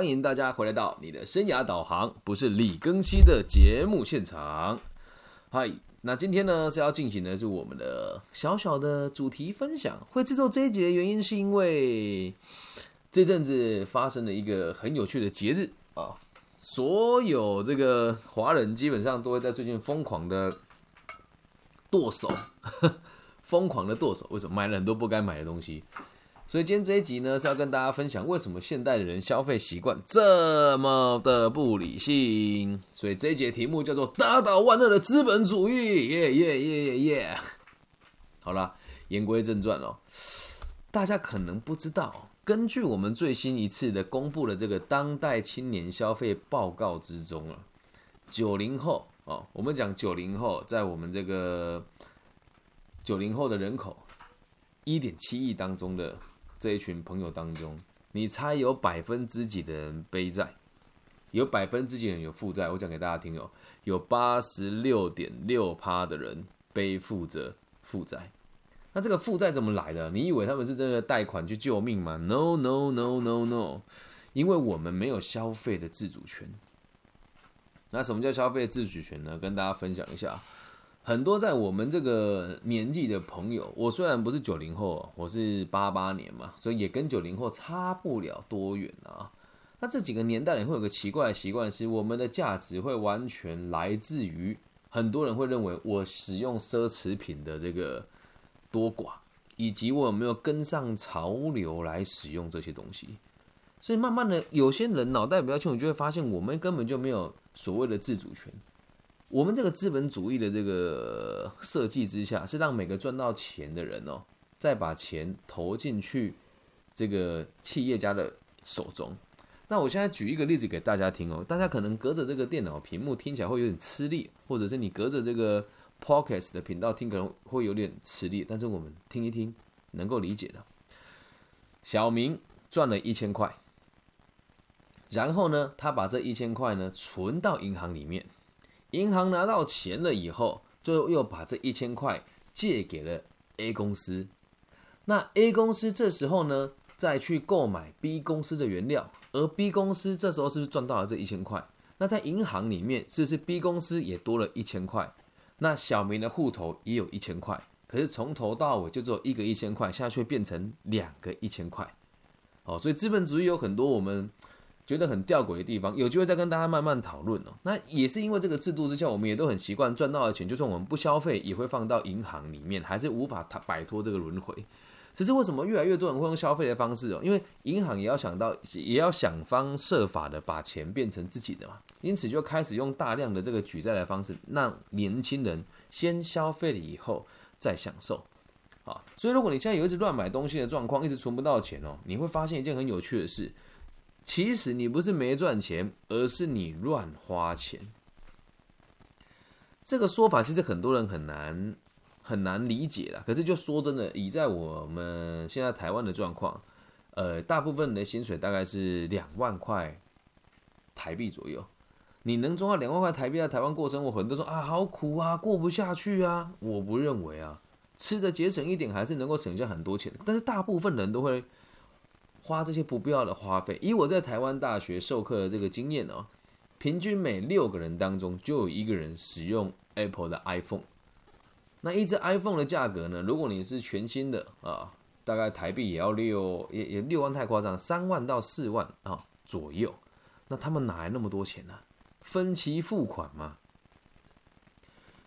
欢迎大家回来到你的生涯导航，不是李更新的节目现场。嗨，那今天呢是要进行的是我们的小小的主题分享。会制作这一集的原因是因为这阵子发生了一个很有趣的节日啊，所有这个华人基本上都会在最近疯狂的剁手，疯狂的剁手。为什么买了很多不该买的东西？所以今天这一集呢，是要跟大家分享为什么现代的人消费习惯这么的不理性。所以这一节题目叫做“打倒万恶的资本主义”，耶耶耶耶耶！好了，言归正传哦，大家可能不知道，根据我们最新一次的公布的这个当代青年消费报告之中啊，九零后哦，我们讲九零后，在我们这个九零后的人口一点七亿当中的。这一群朋友当中，你猜有百分之几的人背债？有百分之几人有负债？我讲给大家听哦，有八十六点六趴的人背负着负债。那这个负债怎么来的？你以为他们是真的贷款去救命吗？No No No No No，因为我们没有消费的自主权。那什么叫消费自主权呢？跟大家分享一下。很多在我们这个年纪的朋友，我虽然不是九零后，我是八八年嘛，所以也跟九零后差不了多远啊。那这几个年代里会有个奇怪的习惯，是我们的价值会完全来自于很多人会认为我使用奢侈品的这个多寡，以及我有没有跟上潮流来使用这些东西。所以慢慢的，有些人脑袋比较清楚，就会发现我们根本就没有所谓的自主权。我们这个资本主义的这个设计之下，是让每个赚到钱的人哦，再把钱投进去这个企业家的手中。那我现在举一个例子给大家听哦，大家可能隔着这个电脑屏幕听起来会有点吃力，或者是你隔着这个 Podcast 的频道听可能会有点吃力，但是我们听一听能够理解的。小明赚了一千块，然后呢，他把这一千块呢存到银行里面。银行拿到钱了以后，就又把这一千块借给了 A 公司。那 A 公司这时候呢，再去购买 B 公司的原料，而 B 公司这时候是不是赚到了这一千块？那在银行里面，是不是 B 公司也多了一千块？那小明的户头也有一千块，可是从头到尾就只有一个一千块，现在却变成两个一千块。哦，所以资本主义有很多我们。觉得很吊诡的地方，有机会再跟大家慢慢讨论哦。那也是因为这个制度之下，我们也都很习惯赚到的钱，就算我们不消费，也会放到银行里面，还是无法摆脱这个轮回。只是为什么越来越多人会用消费的方式哦？因为银行也要想到，也要想方设法的把钱变成自己的嘛，因此就开始用大量的这个举债的方式，让年轻人先消费了以后再享受。啊，所以如果你现在有一直乱买东西的状况，一直存不到钱哦，你会发现一件很有趣的事。其实你不是没赚钱，而是你乱花钱。这个说法其实很多人很难很难理解了。可是就说真的，以在我们现在台湾的状况，呃，大部分人的薪水大概是两万块台币左右。你能赚到两万块台币在台湾过生活，很多人说啊，好苦啊，过不下去啊。我不认为啊，吃的节省一点还是能够省下很多钱。但是大部分人都会。花这些不必要的花费。以我在台湾大学授课的这个经验哦，平均每六个人当中就有一个人使用 Apple 的 iPhone。那一只 iPhone 的价格呢？如果你是全新的啊，大概台币也要六也也六万太夸张，三万到四万啊左右。那他们哪来那么多钱呢？分期付款嘛。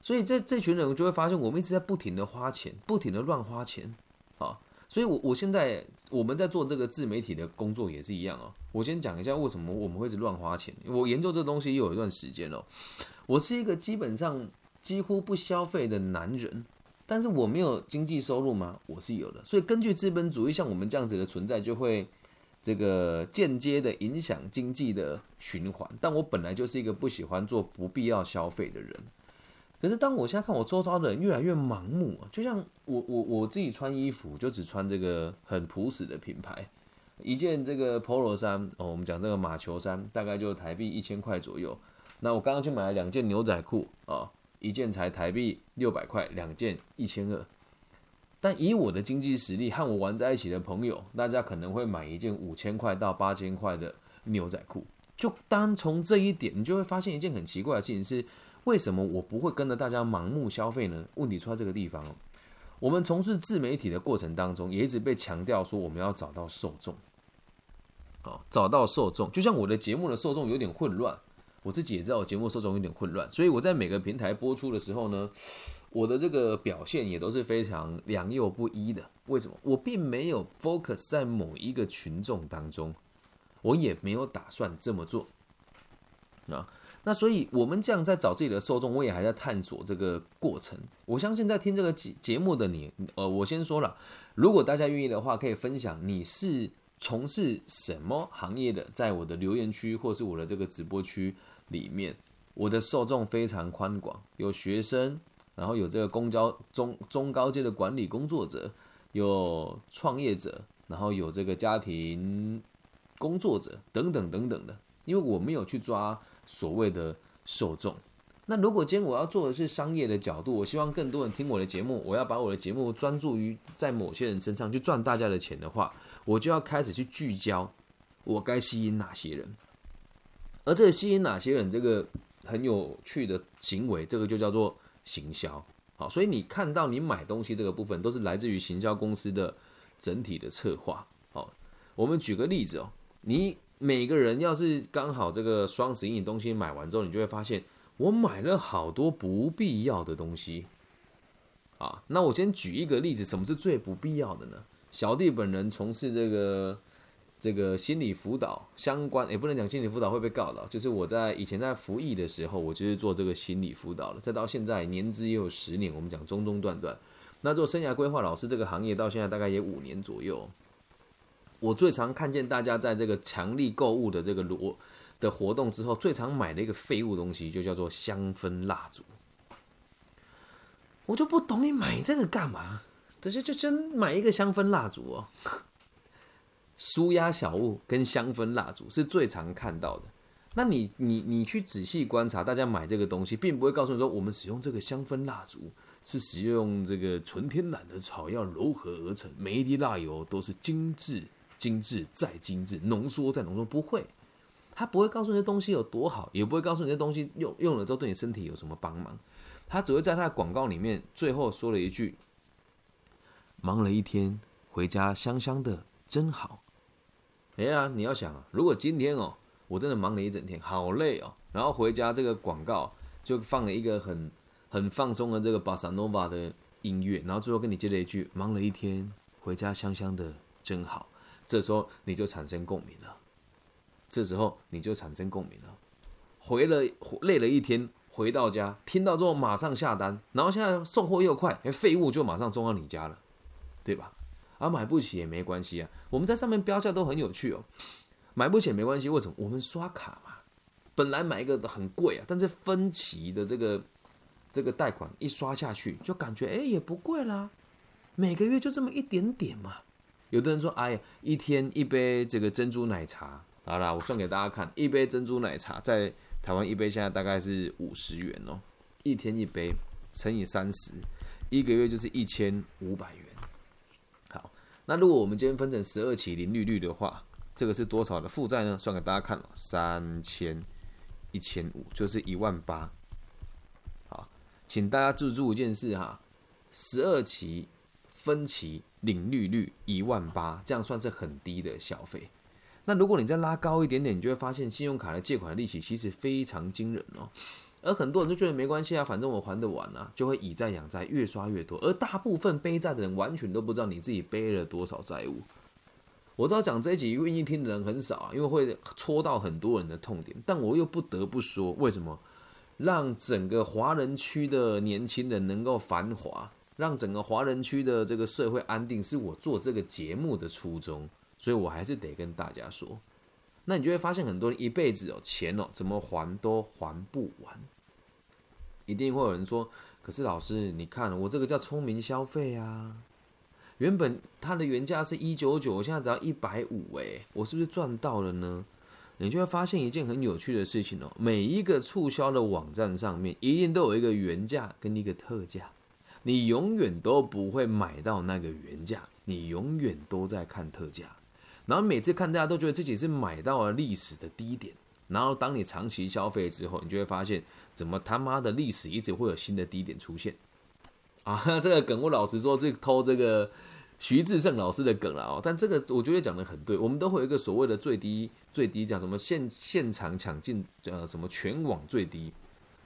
所以这这群人就会发现，我们一直在不停的花钱，不停的乱花钱啊。所以，我我现在我们在做这个自媒体的工作也是一样哦。我先讲一下为什么我们会是乱花钱。我研究这东西又有一段时间了。我是一个基本上几乎不消费的男人，但是我没有经济收入吗？我是有的。所以，根据资本主义，像我们这样子的存在，就会这个间接的影响经济的循环。但我本来就是一个不喜欢做不必要消费的人。可是当我现在看我周遭的人越来越盲目啊，就像我我我自己穿衣服就只穿这个很朴实的品牌，一件这个 polo 衫哦，我们讲这个马球衫大概就台币一千块左右。那我刚刚去买了两件牛仔裤啊，一件才台币六百块，两件一千二。但以我的经济实力和我玩在一起的朋友，大家可能会买一件五千块到八千块的牛仔裤。就单从这一点，你就会发现一件很奇怪的事情是：为什么我不会跟着大家盲目消费呢？问题出在这个地方哦。我们从事自媒体的过程当中，也一直被强调说我们要找到受众，啊，找到受众。就像我的节目的受众有点混乱，我自己也知道我节目受众有点混乱，所以我在每个平台播出的时候呢，我的这个表现也都是非常良莠不一的。为什么？我并没有 focus 在某一个群众当中。我也没有打算这么做啊，那所以我们这样在找自己的受众，我也还在探索这个过程。我相信在听这个节节目的你，呃，我先说了，如果大家愿意的话，可以分享你是从事什么行业的，在我的留言区或是我的这个直播区里面，我的受众非常宽广，有学生，然后有这个公交中中高阶的管理工作者，有创业者，然后有这个家庭。工作者等等等等的，因为我没有去抓所谓的受众。那如果今天我要做的是商业的角度，我希望更多人听我的节目，我要把我的节目专注于在某些人身上去赚大家的钱的话，我就要开始去聚焦我该吸引哪些人。而这个吸引哪些人，这个很有趣的行为，这个就叫做行销。好，所以你看到你买东西这个部分，都是来自于行销公司的整体的策划。好，我们举个例子哦。你每个人要是刚好这个双十一东西买完之后，你就会发现我买了好多不必要的东西啊。那我先举一个例子，什么是最不必要的呢？小弟本人从事这个这个心理辅导相关，也不能讲心理辅导会被告了，就是我在以前在服役的时候，我就是做这个心理辅导了。再到现在年资也有十年，我们讲中中断断。那做生涯规划老师这个行业到现在大概也五年左右。我最常看见大家在这个强力购物的这个罗的活动之后，最常买的一个废物东西就叫做香氛蜡烛。我就不懂你买这个干嘛？这就就真买一个香氛蜡烛哦。舒压小物跟香氛蜡烛是最常看到的。那你你你去仔细观察，大家买这个东西，并不会告诉你说，我们使用这个香氛蜡烛是使用这个纯天然的草药柔合而成，每一滴蜡油都是精致。精致再精致，浓缩再浓缩，不会，他不会告诉你这东西有多好，也不会告诉你这东西用用了之后对你身体有什么帮忙，他只会在他的广告里面最后说了一句：“忙了一天，回家香香的真好。”哎呀，你要想啊，如果今天哦，我真的忙了一整天，好累哦，然后回家这个广告就放了一个很很放松的这个巴萨诺瓦的音乐，然后最后跟你接了一句：“忙了一天，回家香香的真好。”这时候你就产生共鸣了，这时候你就产生共鸣了。回了累了一天，回到家听到之后马上下单，然后现在送货又快，废物就马上送到你家了，对吧？而买不起也没关系啊，我们在上面标价都很有趣哦。买不起也没关系，为什么？我们刷卡嘛，本来买一个很贵啊，但是分期的这个这个贷款一刷下去，就感觉哎也不贵啦，每个月就这么一点点嘛。有的人说：“哎呀，一天一杯这个珍珠奶茶，好啦，我算给大家看，一杯珍珠奶茶在台湾一杯现在大概是五十元哦，一天一杯乘以三十，一个月就是一千五百元。好，那如果我们今天分成十二期零利率的话，这个是多少的负债呢？算给大家看了，三千一千五就是一万八。好，请大家记住一件事哈，十二期分期。”领利率一万八，这样算是很低的消费。那如果你再拉高一点点，你就会发现信用卡的借款利息其实非常惊人哦。而很多人都觉得没关系啊，反正我还得完啊，就会以债养债，越刷越多。而大部分背债的人完全都不知道你自己背了多少债务。我知道讲这一集愿意听的人很少啊，因为会戳到很多人的痛点。但我又不得不说，为什么让整个华人区的年轻人能够繁华？让整个华人区的这个社会安定，是我做这个节目的初衷，所以我还是得跟大家说。那你就会发现，很多人一辈子哦，钱哦，怎么还都还不完。一定会有人说：“可是老师，你看我这个叫聪明消费啊，原本它的原价是一九九，现在只要一百五，诶，我是不是赚到了呢？”你就会发现一件很有趣的事情哦，每一个促销的网站上面，一定都有一个原价跟一个特价。你永远都不会买到那个原价，你永远都在看特价。然后每次看大家都觉得自己是买到了历史的低点，然后当你长期消费之后，你就会发现，怎么他妈的历史一直会有新的低点出现啊？这个梗我老实说，是偷这个徐志胜老师的梗了哦。但这个我觉得讲的很对，我们都会有一个所谓的最低最低，讲什么现现场抢进呃什么全网最低，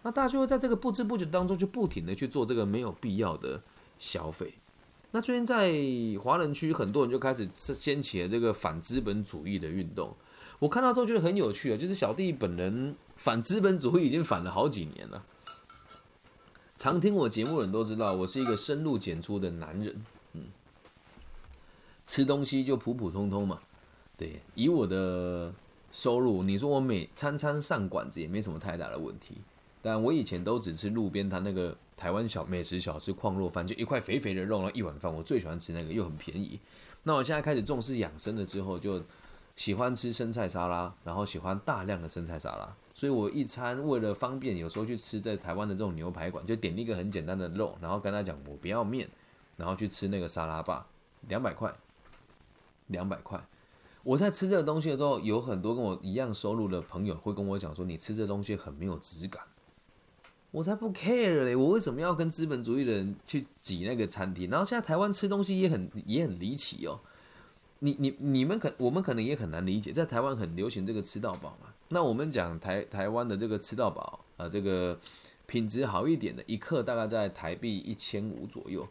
那大家就会在这个不知不觉当中就不停的去做这个没有必要的消费。那最近在华人区，很多人就开始掀起了这个反资本主义的运动。我看到之后觉得很有趣啊，就是小弟本人反资本主义已经反了好几年了。常听我节目的人都知道，我是一个深入简出的男人。嗯，吃东西就普普通通嘛。对，以我的收入，你说我每餐餐上馆子也没什么太大的问题。但我以前都只吃路边摊那个。台湾小美食小吃矿肉饭，就一块肥肥的肉，然后一碗饭，我最喜欢吃那个，又很便宜。那我现在开始重视养生了之后，就喜欢吃生菜沙拉，然后喜欢大量的生菜沙拉。所以我一餐为了方便，有时候去吃在台湾的这种牛排馆，就点一个很简单的肉，然后跟他讲我不要面，然后去吃那个沙拉吧，两百块，两百块。我在吃这个东西的时候，有很多跟我一样收入的朋友会跟我讲说，你吃这东西很没有质感。我才不 care 嘞！我为什么要跟资本主义的人去挤那个餐厅？然后现在台湾吃东西也很也很离奇哦。你你你们可我们可能也很难理解，在台湾很流行这个吃到饱嘛。那我们讲台台湾的这个吃到饱啊，这个品质好一点的，一克大概在台币一千五左右。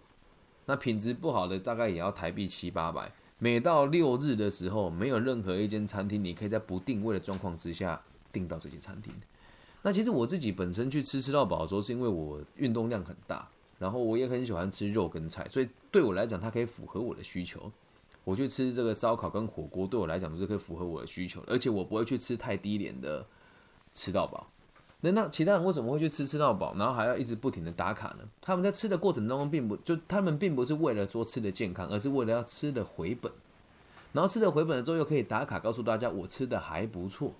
那品质不好的大概也要台币七八百。每到六日的时候，没有任何一间餐厅你可以在不定位的状况之下订到这些餐厅。那其实我自己本身去吃吃到饱的时候，是因为我运动量很大，然后我也很喜欢吃肉跟菜，所以对我来讲，它可以符合我的需求。我去吃这个烧烤跟火锅，对我来讲都是可以符合我的需求，而且我不会去吃太低廉的吃到饱。那那其他人为什么会去吃吃到饱，然后还要一直不停的打卡呢？他们在吃的过程当中，并不就他们并不是为了说吃的健康，而是为了要吃的回本。然后吃的回本了之后，又可以打卡告诉大家我吃的还不错。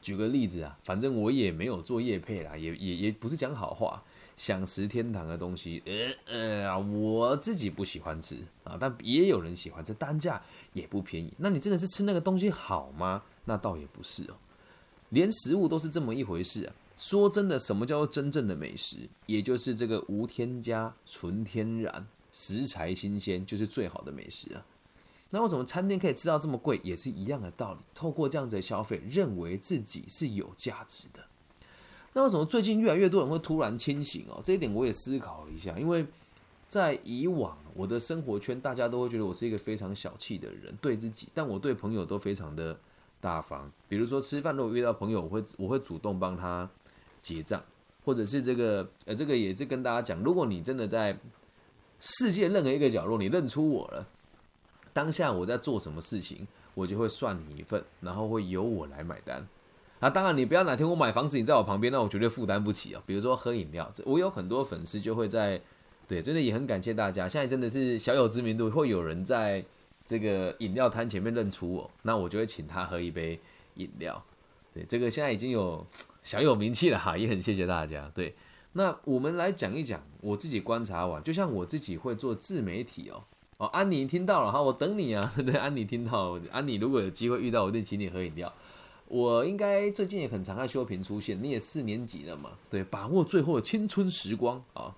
举个例子啊，反正我也没有做业配啦，也也也不是讲好话，想食天堂的东西，呃呃啊，我自己不喜欢吃啊，但也有人喜欢，吃单价也不便宜。那你真的是吃那个东西好吗？那倒也不是哦，连食物都是这么一回事啊。说真的，什么叫做真正的美食？也就是这个无添加、纯天然、食材新鲜，就是最好的美食啊。那为什么餐厅可以吃到这么贵，也是一样的道理。透过这样子的消费，认为自己是有价值的。那为什么最近越来越多人会突然清醒哦？这一点我也思考了一下，因为在以往我的生活圈，大家都会觉得我是一个非常小气的人，对自己，但我对朋友都非常的大方。比如说吃饭，如果遇到朋友，我会我会主动帮他结账，或者是这个呃，这个也是跟大家讲，如果你真的在世界任何一个角落，你认出我了。当下我在做什么事情，我就会算你一份，然后会由我来买单。啊，当然你不要哪天我买房子你在我旁边，那我绝对负担不起啊。比如说喝饮料，我有很多粉丝就会在，对，真的也很感谢大家。现在真的是小有知名度，会有人在这个饮料摊前面认出我，那我就会请他喝一杯饮料。对，这个现在已经有小有名气了哈，也很谢谢大家。对，那我们来讲一讲我自己观察完，就像我自己会做自媒体哦。哦，安妮听到了哈，我等你啊。对，安妮听到，安妮如果有机会遇到，我一定请你喝饮料。我应该最近也很常看修平出现，你也四年级了嘛？对，把握最后的青春时光啊。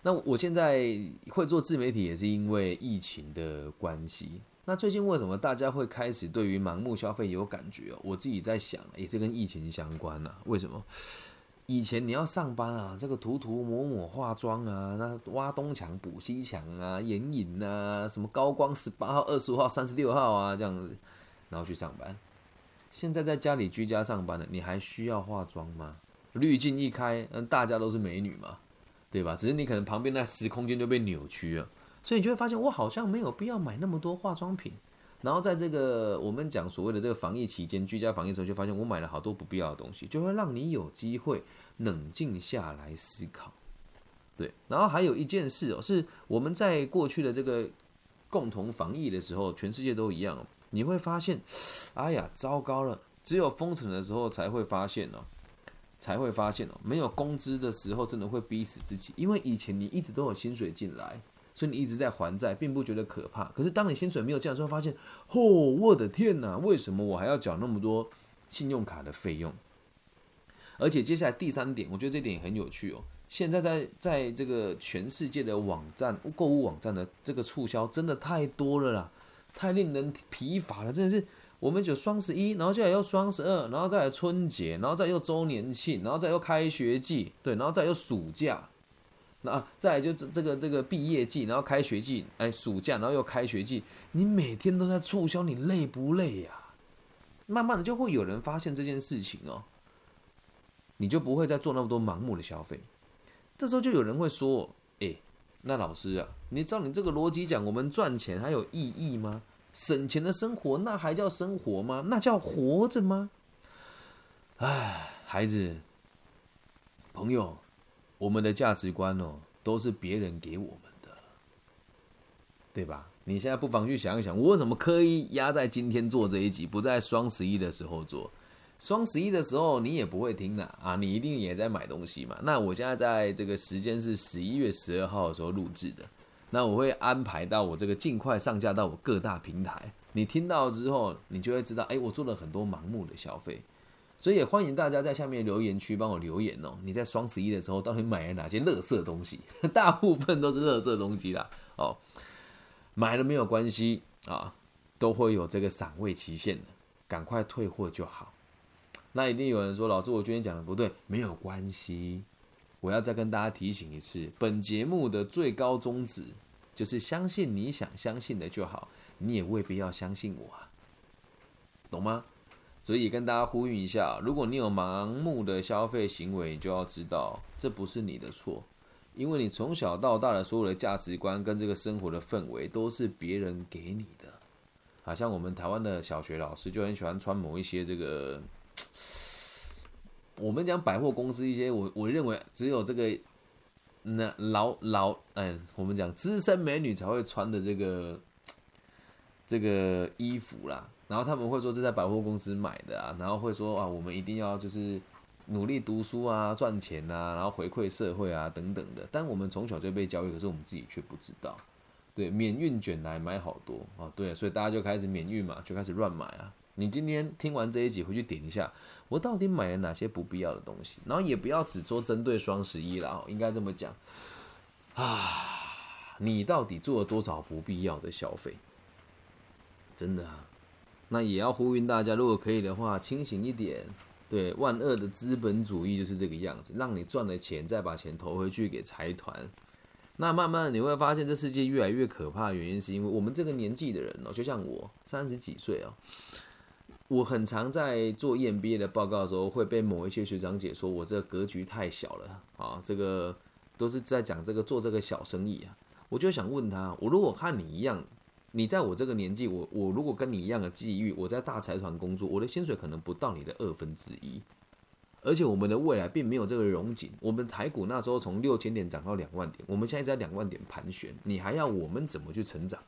那我现在会做自媒体，也是因为疫情的关系。那最近为什么大家会开始对于盲目消费有感觉？我自己在想，也是跟疫情相关呐。为什么？以前你要上班啊，这个涂涂抹抹化妆啊，那挖东墙补西墙啊，眼影啊，什么高光十八号、二十五号、三十六号啊，这样子，然后去上班。现在在家里居家上班了，你还需要化妆吗？滤镜一开，嗯，大家都是美女嘛，对吧？只是你可能旁边那时空间就被扭曲了，所以你就会发现，我好像没有必要买那么多化妆品。然后在这个我们讲所谓的这个防疫期间，居家防疫的时候，就发现我买了好多不必要的东西，就会让你有机会冷静下来思考。对，然后还有一件事哦，是我们在过去的这个共同防疫的时候，全世界都一样，你会发现，哎呀，糟糕了！只有封城的时候才会发现哦，才会发现哦，没有工资的时候真的会逼死自己，因为以前你一直都有薪水进来。所以你一直在还债，并不觉得可怕。可是当你薪水没有降的时候，发现，哦，我的天哪，为什么我还要缴那么多信用卡的费用？而且接下来第三点，我觉得这点也很有趣哦。现在在在这个全世界的网站购物网站的这个促销真的太多了啦，太令人疲乏了。真的是，我们就双十一，然后接下来又双十二，然后再来春节，然后再又周年庆，然后再又开学季，对，然后再又暑假，那再就这这个这个毕业季，然后开学季，哎，暑假，然后又开学季，你每天都在促销，你累不累呀？慢慢的就会有人发现这件事情哦。你就不会再做那么多盲目的消费。这时候就有人会说：“哎，那老师啊，你照你这个逻辑讲，我们赚钱还有意义吗？省钱的生活那还叫生活吗？那叫活着吗？”哎，孩子，朋友，我们的价值观哦，都是别人给我们的，对吧？你现在不妨去想一想，我为什么刻意压在今天做这一集，不在双十一的时候做？双十一的时候你也不会听的啊，你一定也在买东西嘛。那我现在在这个时间是十一月十二号的时候录制的，那我会安排到我这个尽快上架到我各大平台。你听到之后，你就会知道，哎，我做了很多盲目的消费。所以也欢迎大家在下面留言区帮我留言哦。你在双十一的时候到底买了哪些乐色东西？大部分都是乐色东西啦。哦，买了没有关系啊，都会有这个赏味期限的，赶快退货就好。那一定有人说，老师，我今天讲的不对，没有关系。我要再跟大家提醒一次，本节目的最高宗旨就是相信你想相信的就好，你也未必要相信我啊，懂吗？所以跟大家呼吁一下，如果你有盲目的消费行为，你就要知道这不是你的错，因为你从小到大的所有的价值观跟这个生活的氛围都是别人给你的。好像我们台湾的小学老师就很喜欢穿某一些这个。我们讲百货公司一些，我我认为只有这个那老老嗯，我们讲资深美女才会穿的这个这个衣服啦。然后他们会说是在百货公司买的啊，然后会说啊，我们一定要就是努力读书啊，赚钱啊，然后回馈社会啊等等的。但我们从小就被教育，可是我们自己却不知道。对，免运卷来买好多啊，对，所以大家就开始免运嘛，就开始乱买啊。你今天听完这一集回去点一下，我到底买了哪些不必要的东西？然后也不要只说针对双十一了，应该这么讲啊，你到底做了多少不必要的消费？真的啊，那也要呼吁大家，如果可以的话，清醒一点。对，万恶的资本主义就是这个样子，让你赚了钱再把钱投回去给财团。那慢慢你会发现，这世界越来越可怕的原因，是因为我们这个年纪的人哦，就像我三十几岁哦。我很常在做 EMBA 的报告的时候，会被某一些学长姐说我这格局太小了啊，这个都是在讲这个做这个小生意啊。我就想问他，我如果和你一样，你在我这个年纪，我我如果跟你一样的际遇，我在大财团工作，我的薪水可能不到你的二分之一，而且我们的未来并没有这个荣景。我们台股那时候从六千点涨到两万点，我们现在在两万点盘旋，你还要我们怎么去成长？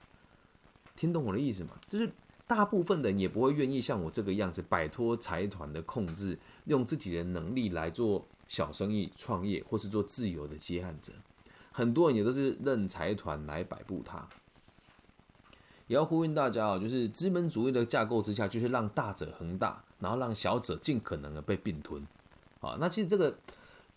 听懂我的意思吗？就是。大部分人也不会愿意像我这个样子摆脱财团的控制，用自己的能力来做小生意、创业，或是做自由的接案者。很多人也都是任财团来摆布他。也要呼吁大家啊，就是资本主义的架构之下，就是让大者恒大，然后让小者尽可能的被并吞。啊，那其实这个，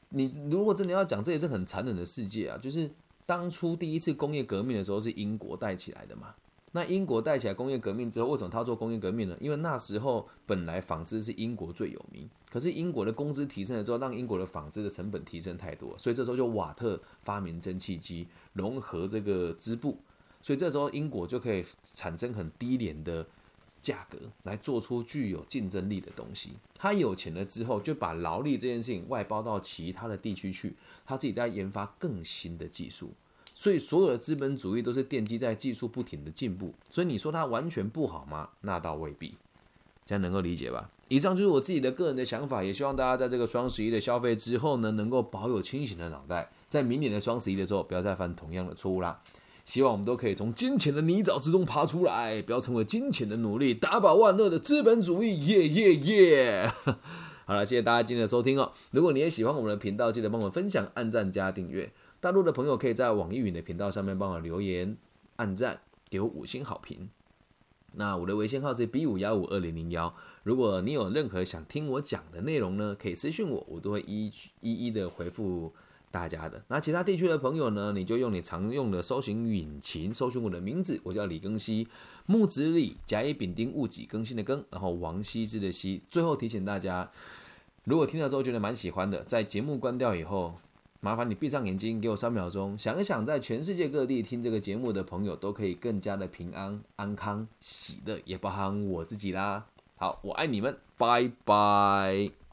你如果真的要讲，这也是很残忍的世界啊。就是当初第一次工业革命的时候，是英国带起来的嘛。那英国带起来工业革命之后，为什么他做工业革命呢？因为那时候本来纺织是英国最有名，可是英国的工资提升了之后，让英国的纺织的成本提升太多，所以这时候就瓦特发明蒸汽机，融合这个织布，所以这时候英国就可以产生很低廉的价格来做出具有竞争力的东西。他有钱了之后，就把劳力这件事情外包到其他的地区去，他自己在研发更新的技术。所以，所有的资本主义都是奠基在技术不停的进步。所以，你说它完全不好吗？那倒未必。这样能够理解吧？以上就是我自己的个人的想法，也希望大家在这个双十一的消费之后呢，能够保有清醒的脑袋，在明年的双十一的时候，不要再犯同样的错误啦。希望我们都可以从金钱的泥沼之中爬出来，不要成为金钱的奴隶，打倒万恶的资本主义。耶耶耶！好了，谢谢大家今天的收听哦。如果你也喜欢我们的频道，记得帮我分享、按赞加订阅。大陆的朋友可以在网易云的频道上面帮我留言、按赞、给我五星好评。那我的微信号是 B 五幺五二零零幺，如果你有任何想听我讲的内容呢，可以私信我，我都会一一一的回复大家的。那其他地区的朋友呢，你就用你常用的搜寻引擎搜寻我的名字，我叫李更新，木子李，甲乙丙丁戊己更新的更，然后王羲之的羲。最后提醒大家，如果听了之后觉得蛮喜欢的，在节目关掉以后。麻烦你闭上眼睛，给我三秒钟，想一想，在全世界各地听这个节目的朋友都可以更加的平安、安康、喜乐，也包含我自己啦。好，我爱你们，拜拜。